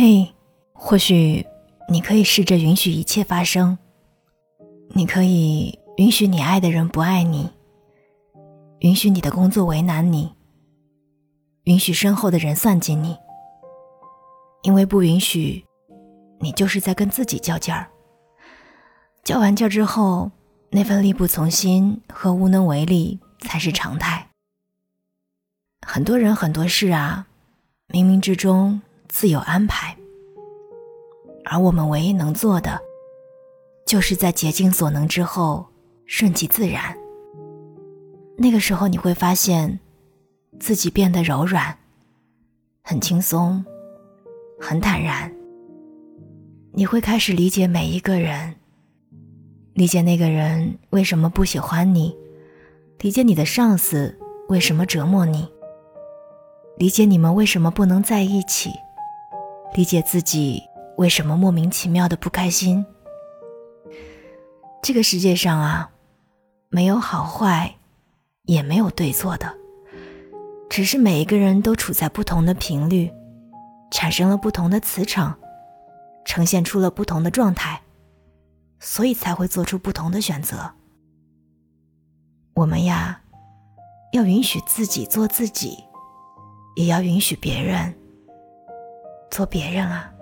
嘿，或许你可以试着允许一切发生。你可以允许你爱的人不爱你，允许你的工作为难你，允许身后的人算计你。因为不允许，你就是在跟自己较劲儿。较完劲儿之后，那份力不从心和无能为力才是常态。很多人很多事啊，冥冥之中自有安排。而我们唯一能做的，就是在竭尽所能之后顺其自然。那个时候，你会发现自己变得柔软，很轻松。很坦然，你会开始理解每一个人，理解那个人为什么不喜欢你，理解你的上司为什么折磨你，理解你们为什么不能在一起，理解自己为什么莫名其妙的不开心。这个世界上啊，没有好坏，也没有对错的，只是每一个人都处在不同的频率。产生了不同的磁场，呈现出了不同的状态，所以才会做出不同的选择。我们呀，要允许自己做自己，也要允许别人做别人啊。